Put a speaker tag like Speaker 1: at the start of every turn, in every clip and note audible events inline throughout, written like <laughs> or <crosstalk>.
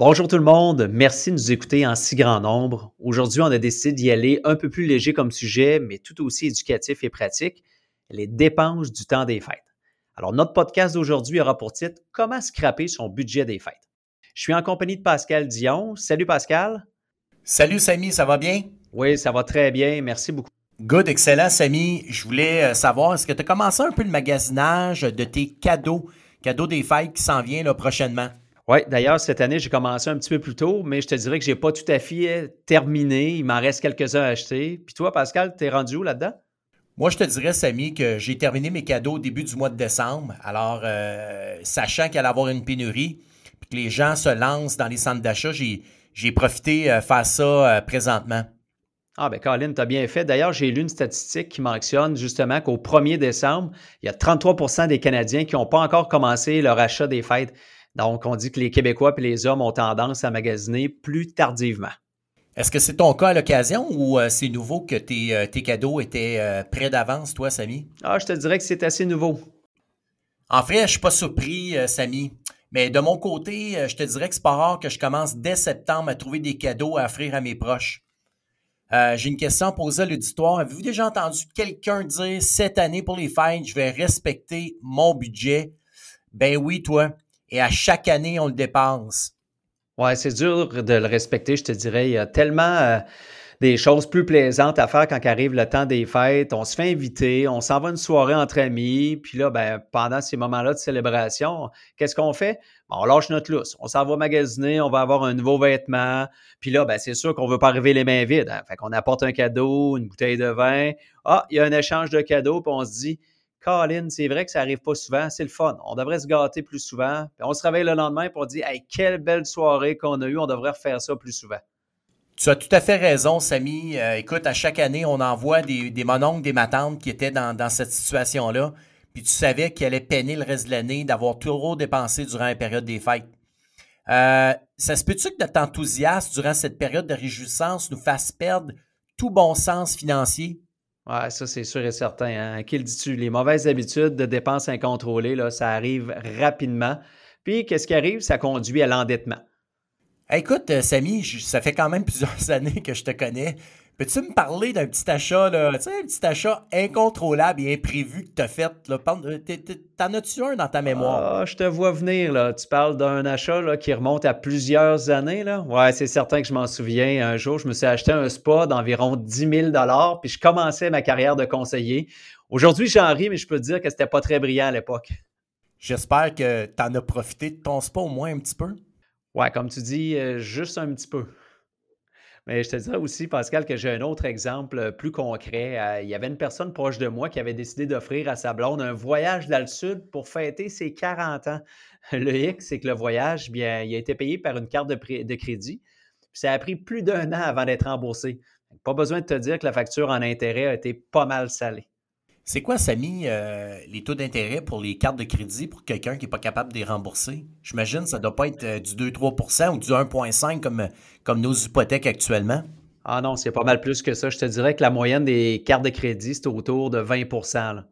Speaker 1: Bonjour tout le monde, merci de nous écouter en si grand nombre. Aujourd'hui, on a décidé d'y aller un peu plus léger comme sujet, mais tout aussi éducatif et pratique, les dépenses du temps des fêtes. Alors, notre podcast d'aujourd'hui aura pour titre Comment scraper son budget des fêtes. Je suis en compagnie de Pascal Dion. Salut Pascal.
Speaker 2: Salut Samy, ça va bien?
Speaker 1: Oui, ça va très bien. Merci beaucoup.
Speaker 2: Good, excellent Samy. Je voulais euh, savoir, est-ce que tu as commencé un peu le magasinage de tes cadeaux, cadeaux des fêtes qui s'en vient là, prochainement?
Speaker 1: Oui, d'ailleurs, cette année, j'ai commencé un petit peu plus tôt, mais je te dirais que je n'ai pas tout à fait terminé. Il m'en reste quelques-uns à acheter. Puis toi, Pascal, tu es rendu où là-dedans?
Speaker 2: Moi, je te dirais, Samy, que j'ai terminé mes cadeaux au début du mois de décembre. Alors, euh, sachant qu'il allait avoir une pénurie, puis que les gens se lancent dans les centres d'achat, j'ai profité euh, faire ça euh, présentement.
Speaker 1: Ah, ben Colin, tu as bien fait. D'ailleurs, j'ai lu une statistique qui mentionne justement qu'au 1er décembre, il y a 33% des Canadiens qui n'ont pas encore commencé leur achat des fêtes. Donc, on dit que les Québécois et les hommes ont tendance à magasiner plus tardivement.
Speaker 2: Est-ce que c'est ton cas à l'occasion ou euh, c'est nouveau que tes, euh, cadeaux étaient euh, prêts d'avance, toi, Samy?
Speaker 1: Ah, je te dirais que c'est assez nouveau.
Speaker 2: En fait, je ne suis pas surpris, Samy. Mais de mon côté, je te dirais que c'est pas rare que je commence dès septembre à trouver des cadeaux à offrir à mes proches. J'ai une question à poser à l'auditoire. Avez-vous déjà entendu quelqu'un dire cette année pour les fêtes, je vais respecter mon budget? Ben oui, toi et à chaque année, on le dépense.
Speaker 1: Ouais, c'est dur de le respecter, je te dirais. Il y a tellement euh, des choses plus plaisantes à faire quand arrive le temps des fêtes. On se fait inviter, on s'en va une soirée entre amis, puis là, ben, pendant ces moments-là de célébration, qu'est-ce qu'on fait? on lâche notre lousse. On s'en va magasiner, on va avoir un nouveau vêtement. Puis là, ben, c'est sûr qu'on ne veut pas arriver les mains vides. Hein. Fait qu'on apporte un cadeau, une bouteille de vin. Ah, il y a un échange de cadeaux, puis on se dit, Colin, c'est vrai que ça arrive pas souvent, c'est le fun. On devrait se gâter plus souvent. on se réveille le lendemain pour dire Hey, quelle belle soirée qu'on a eue, on devrait refaire ça plus souvent.
Speaker 2: Tu as tout à fait raison, Samy. Euh, écoute, à chaque année, on envoie des, des mononcles, des matantes qui étaient dans, cette situation-là. Puis tu savais qu'elle allait peiner le reste de l'année d'avoir trop dépensé durant la période des fêtes. Euh, ça se peut-tu que notre enthousiasme durant cette période de réjouissance nous fasse perdre tout bon sens financier?
Speaker 1: Ouais, ça, c'est sûr et certain. Hein. Qu'il dis-tu? Les mauvaises habitudes de dépenses incontrôlées, là, ça arrive rapidement. Puis, qu'est-ce qui arrive? Ça conduit à l'endettement.
Speaker 2: Écoute, euh, Samy, ça fait quand même <laughs> plusieurs années que je te connais. Peux-tu me parler d'un petit achat, là, tu sais, un petit achat incontrôlable et imprévu que tu as fait? Là? Euh, t'en as-tu un dans ta mémoire?
Speaker 1: Ah, je te vois venir, là. Tu parles d'un achat là, qui remonte à plusieurs années, là. Ouais, c'est certain que je m'en souviens. Un jour, je me suis acheté un spa d'environ 10 000 puis je commençais ma carrière de conseiller. Aujourd'hui, j'en ris, mais je peux te dire que c'était pas très brillant à l'époque.
Speaker 2: J'espère que tu en as profité de ton spa au moins un petit peu.
Speaker 1: Ouais, comme tu dis, euh, juste un petit peu. Je te dirais aussi, Pascal, que j'ai un autre exemple euh, plus concret. Euh, il y avait une personne proche de moi qui avait décidé d'offrir à sa blonde un voyage dans le sud pour fêter ses 40 ans. <laughs> Le hic, c'est que le voyage, bien, il a été payé par une carte de, de crédit. ça a pris plus d'un an avant d'être remboursé. Pas besoin de te dire que la facture en intérêt a été pas mal salée.
Speaker 2: C'est quoi, Samy, euh, les taux d'intérêt pour les cartes de crédit pour quelqu'un qui n'est pas capable de les rembourser? J'imagine que ça ne doit pas être euh, du 2-3% ou du 1,5 comme, comme nos hypothèques actuellement.
Speaker 1: Ah non, c'est pas mal plus que ça. Je te dirais que la moyenne des cartes de crédit, c'est autour de 20%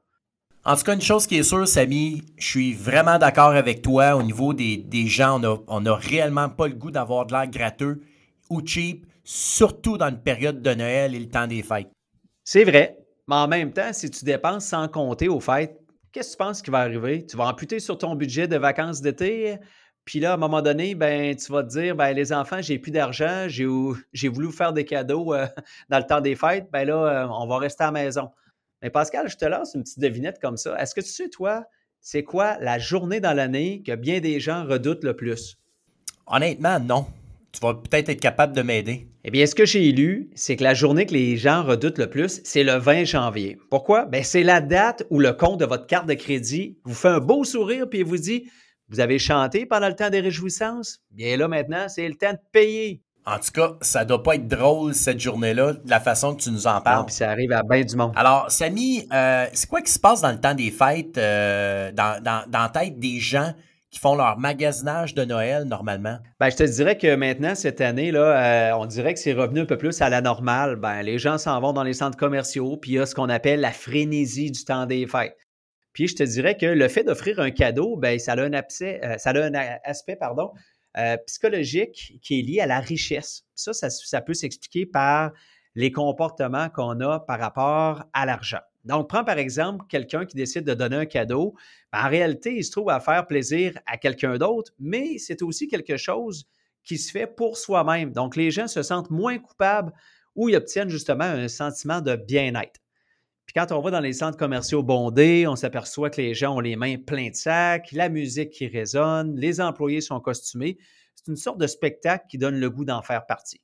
Speaker 2: En tout cas, une chose qui est sûre, Samy, je suis vraiment d'accord avec toi au niveau des, gens. On n'a réellement pas le goût d'avoir de l'air gratteux ou cheap, surtout dans une période de Noël et le temps des fêtes.
Speaker 1: C'est vrai. Mais en même temps, si tu dépenses sans compter au fait, qu'est-ce que tu penses qui va arriver? Tu vas amputer sur ton budget de vacances d'été, puis là, à un moment donné, ben, tu vas te dire, ben, les enfants, j'ai plus d'argent, j'ai, voulu faire des cadeaux euh, <laughs> dans le temps des fêtes, ben là, euh, on va rester à la maison. Mais Pascal, je te lance une petite devinette comme ça. Est-ce que tu sais, toi, c'est quoi la journée dans l'année que bien des gens redoutent le plus?
Speaker 2: Honnêtement, non. Tu vas peut-être être capable de m'aider.
Speaker 1: Eh bien, ce que j'ai lu, c'est que la journée que les gens redoutent le plus, c'est le 20 janvier. Pourquoi? Ben, c'est la date où le compte de votre carte de crédit vous fait un beau sourire puis vous dit Vous avez chanté pendant le temps des réjouissances? Bien là, maintenant, c'est le temps de payer.
Speaker 2: En tout cas, ça doit pas être drôle cette journée-là, de la façon que tu nous en parles. Non,
Speaker 1: puis ça arrive à bien du monde.
Speaker 2: Alors, Samy, euh, c'est quoi qui se passe dans le temps des fêtes, euh, dans, dans, dans la tête des gens qui font leur magasinage de Noël normalement?
Speaker 1: Ben, je te dirais que maintenant, cette année, là, euh, on dirait que c'est revenu un peu plus à la normale. Ben, les gens s'en vont dans les centres commerciaux, puis il y a ce qu'on appelle la frénésie du temps des fêtes. Puis je te dirais que le fait d'offrir un cadeau, ben, ça a un, ça a un aspect pardon, euh, psychologique qui est lié à la richesse. Ça, ça, peut s'expliquer par les comportements qu'on a par rapport à l'argent. Donc, prends par exemple quelqu'un qui décide de donner un cadeau. Ben, en réalité, il se trouve à faire plaisir à quelqu'un d'autre, mais c'est aussi quelque chose qui se fait pour soi-même. Donc, les gens se sentent moins coupables ou ils obtiennent justement un sentiment de bien-être. Puis quand on va dans les centres commerciaux bondés, on s'aperçoit que les gens ont les mains pleines de sacs, la musique qui résonne, les employés sont costumés. C'est une sorte de spectacle qui donne le goût d'en faire partie.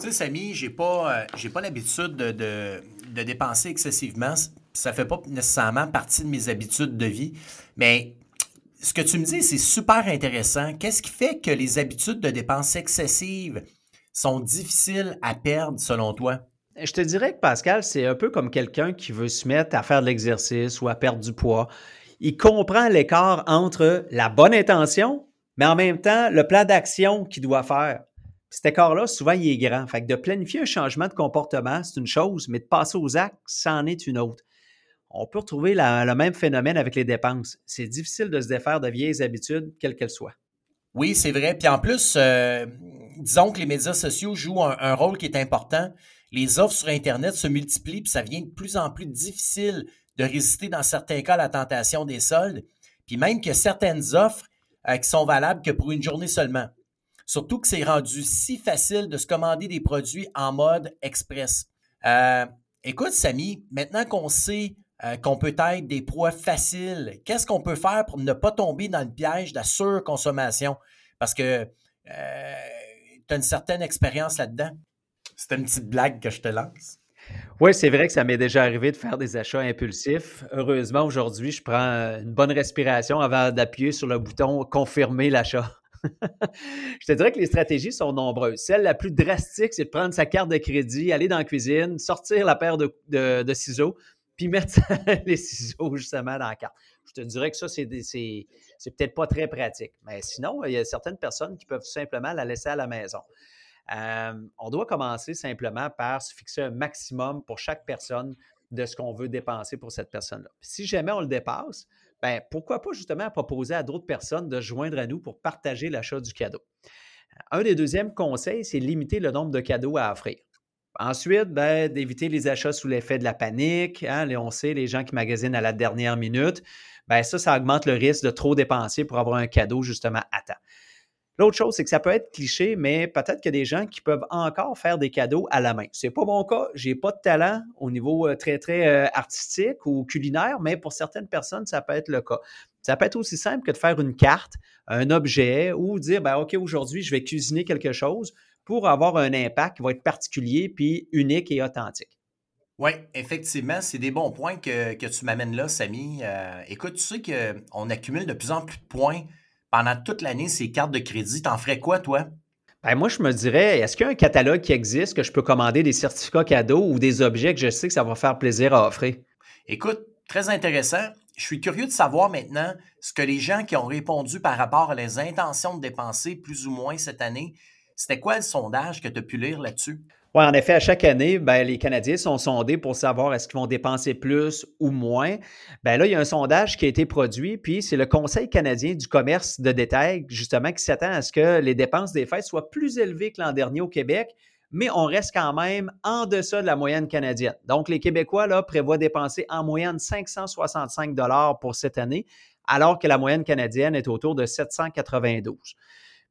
Speaker 2: Tu sais, Samy, j'ai pas, euh, pas l'habitude de, de, dépenser excessivement. Ça fait pas nécessairement partie de mes habitudes de vie. Mais ce que tu me dis, c'est super intéressant. Qu'est-ce qui fait que les habitudes de dépenses excessives sont difficiles à perdre selon toi?
Speaker 1: Je te dirais que Pascal, c'est un peu comme quelqu'un qui veut se mettre à faire de l'exercice ou à perdre du poids. Il comprend l'écart entre la bonne intention, mais en même temps, le plan d'action qu'il doit faire. Cet écart-là, souvent, il est grand. Fait que de planifier un changement de comportement, c'est une chose, mais de passer aux actes, c'en est une autre. On peut retrouver le même phénomène avec les dépenses. C'est difficile de se défaire de vieilles habitudes, quelles qu'elles soient.
Speaker 2: Oui, c'est vrai. Puis en plus, euh, disons que les médias sociaux jouent un rôle qui est important les offres sur Internet se multiplient, puis ça devient de plus en plus difficile de résister dans certains cas à la tentation des soldes, puis même que certaines offres euh, qui sont valables que pour une journée seulement. Surtout que c'est rendu si facile de se commander des produits en mode express. Euh, écoute, Samy, maintenant qu'on sait euh, qu'on peut être des proies faciles, qu'est-ce qu'on peut faire pour ne pas tomber dans le piège de la surconsommation? Parce que tu as une certaine expérience là-dedans. C'était une petite blague que je te lance.
Speaker 1: Oui, c'est vrai que ça m'est déjà arrivé de faire des achats impulsifs. Heureusement, aujourd'hui, je prends une bonne respiration avant d'appuyer sur le bouton confirmer l'achat. <laughs> je te dirais que les stratégies sont nombreuses. Celle la plus drastique, c'est de prendre sa carte de crédit, aller dans la cuisine, sortir la paire de, ciseaux, puis mettre <laughs> les ciseaux justement dans la carte. Je te dirais que ça, c'est, peut-être pas très pratique. Mais sinon, il y a certaines personnes qui peuvent simplement la laisser à la maison. Euh, on doit commencer simplement par se fixer un maximum pour chaque personne de ce qu'on veut dépenser pour cette personne-là. Si jamais on le dépasse, ben, pourquoi pas justement proposer à d'autres personnes de joindre à nous pour partager l'achat du cadeau. Un des deuxièmes conseils, c'est limiter le nombre de cadeaux à offrir. Ensuite, ben, d'éviter les achats sous l'effet de la panique. Hein, on sait, les gens qui magasinent à la dernière minute, ben, ça, ça augmente le risque de trop dépenser pour avoir un cadeau justement à temps. L'autre chose, c'est que ça peut être cliché, mais peut-être qu'il y a des gens qui peuvent encore faire des cadeaux à la main. C'est pas mon cas. J'ai pas de talent au niveau euh, très, très euh, artistique ou culinaire, mais pour certaines personnes, ça peut être le cas. Ça peut être aussi simple que de faire une carte, un objet ou dire, ben, OK, aujourd'hui, je vais cuisiner quelque chose pour avoir un impact qui va être particulier puis unique et authentique.
Speaker 2: Oui, effectivement, c'est des bons points que, tu m'amènes là, Samy. Euh, écoute, tu sais qu'on accumule de plus en plus de points pendant toute l'année ces cartes de crédit. T'en ferais quoi, toi?
Speaker 1: Ben moi, je me dirais, est-ce qu'il y a un catalogue qui existe que je peux commander des certificats cadeaux ou des objets que je sais que ça va faire plaisir à offrir?
Speaker 2: Écoute, très intéressant. Je suis curieux de savoir maintenant ce que les gens qui ont répondu par rapport à les intentions de dépenser plus ou moins cette année, c'était quoi le sondage que tu as pu lire là-dessus?
Speaker 1: Oui, en effet, à chaque année, ben, les Canadiens sont sondés pour savoir est-ce qu'ils vont dépenser plus ou moins. Ben là, il y a un sondage qui a été produit, puis c'est le Conseil canadien du commerce de détail, justement, qui s'attend à ce que les dépenses des fêtes soient plus élevées que l'an dernier au Québec, mais on reste quand même en deçà de la moyenne canadienne. Donc, les Québécois là, prévoient dépenser en moyenne 565 dollars pour cette année, alors que la moyenne canadienne est autour de 792.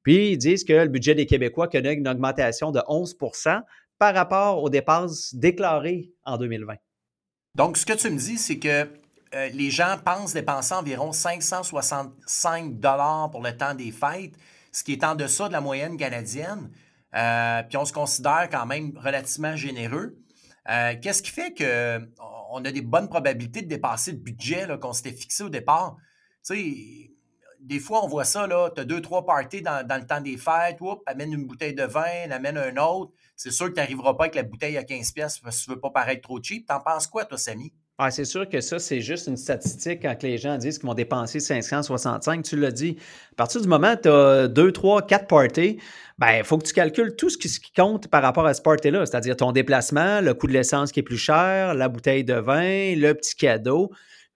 Speaker 1: Puis, ils disent que le budget des Québécois connaît une augmentation de 11% par rapport aux dépenses déclarées en 2020.
Speaker 2: Donc, ce que tu me dis, c'est que euh, les gens pensent dépenser environ 565 dollars pour le temps des fêtes, ce qui est en deçà de la moyenne canadienne. Euh, puis on se considère quand même relativement généreux. Euh, qu'est-ce qui fait qu'on a des bonnes probabilités de dépasser le budget qu'on s'était fixé au départ? Tu sais, des fois, on voit ça, tu as deux, trois parties dans, le temps des fêtes, oups, amène une bouteille de vin, amène un autre. C'est sûr que tu n'arriveras pas avec la bouteille à 15 pièces parce que tu ne veux pas paraître trop cheap. T'en penses quoi, toi, Samy?
Speaker 1: Ah, c'est sûr que ça, c'est juste une statistique quand les gens disent qu'ils vont dépenser 565. Tu l'as dit. À partir du moment où tu as deux, trois, quatre parties, ben, il faut que tu calcules tout ce qui, compte par rapport à ce party-là, c'est-à-dire ton déplacement, le coût de l'essence qui est plus cher, la bouteille de vin, le petit cadeau.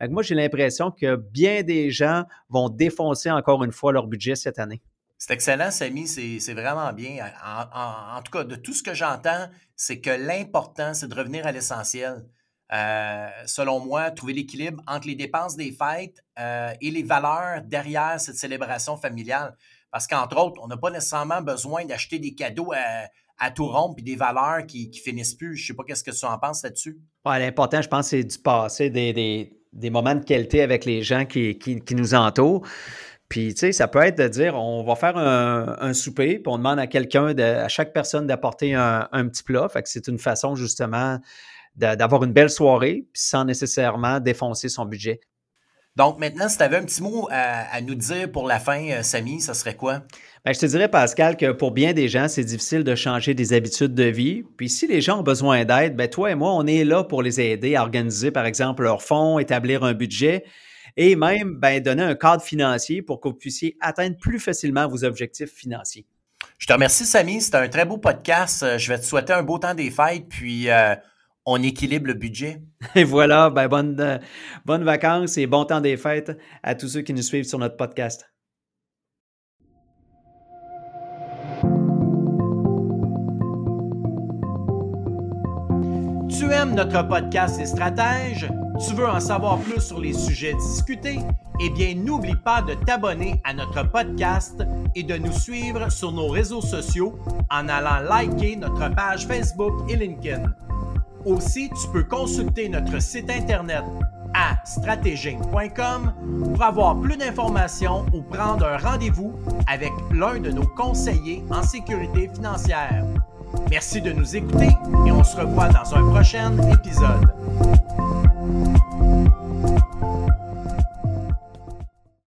Speaker 1: Moi, j'ai l'impression que bien des gens vont défoncer encore une fois leur budget cette année.
Speaker 2: C'est excellent, Samy, c'est vraiment bien. En, tout cas, de tout ce que j'entends, c'est que l'important, c'est de revenir à l'essentiel. Euh, selon moi, trouver l'équilibre entre les dépenses des fêtes euh, et les valeurs derrière cette célébration familiale. Parce qu'entre autres, on n'a pas nécessairement besoin d'acheter des cadeaux à, tout rompre et des valeurs qui, qui finissent plus. Je ne sais pas qu'est-ce que tu en penses là-dessus.
Speaker 1: L'important, je pense, c'est du passer des, moments de qualité avec les gens qui, nous entourent. Puis, tu sais, ça peut être de dire, on va faire un, souper, puis on demande à quelqu'un, à chaque personne d'apporter un, un, petit plat. Fait que c'est une façon, justement, d'avoir une belle soirée sans nécessairement défoncer son budget.
Speaker 2: Donc maintenant, si tu avais un petit mot à, nous dire pour la fin, euh, Samy, ça serait quoi?
Speaker 1: Bien, je te dirais, Pascal, que pour bien des gens, c'est difficile de changer des habitudes de vie. Puis si les gens ont besoin d'aide, bien, toi et moi, on est là pour les aider à organiser, par exemple, leurs fonds, établir un budget et même bien, donner un cadre financier pour que vous puissiez atteindre plus facilement vos objectifs financiers.
Speaker 2: Je te remercie, Samy. C'était un très beau podcast. Euh, je vais te souhaiter un beau temps des fêtes. Puis euh, on équilibre le budget.
Speaker 1: Et voilà, ben bonnes euh, bonne vacances et bon temps des fêtes à tous ceux qui nous suivent sur notre podcast.
Speaker 2: Tu aimes notre podcast et stratèges? Tu veux en savoir plus sur les sujets discutés? Eh bien, n'oublie pas de t'abonner à notre podcast et de nous suivre sur nos réseaux sociaux en allant liker notre page Facebook et LinkedIn. Aussi, tu peux consulter notre site internet à stratéging.com pour avoir plus d'informations ou prendre un rendez-vous avec l'un de nos conseillers en sécurité financière. Merci de nous écouter et on se revoit dans un prochain épisode.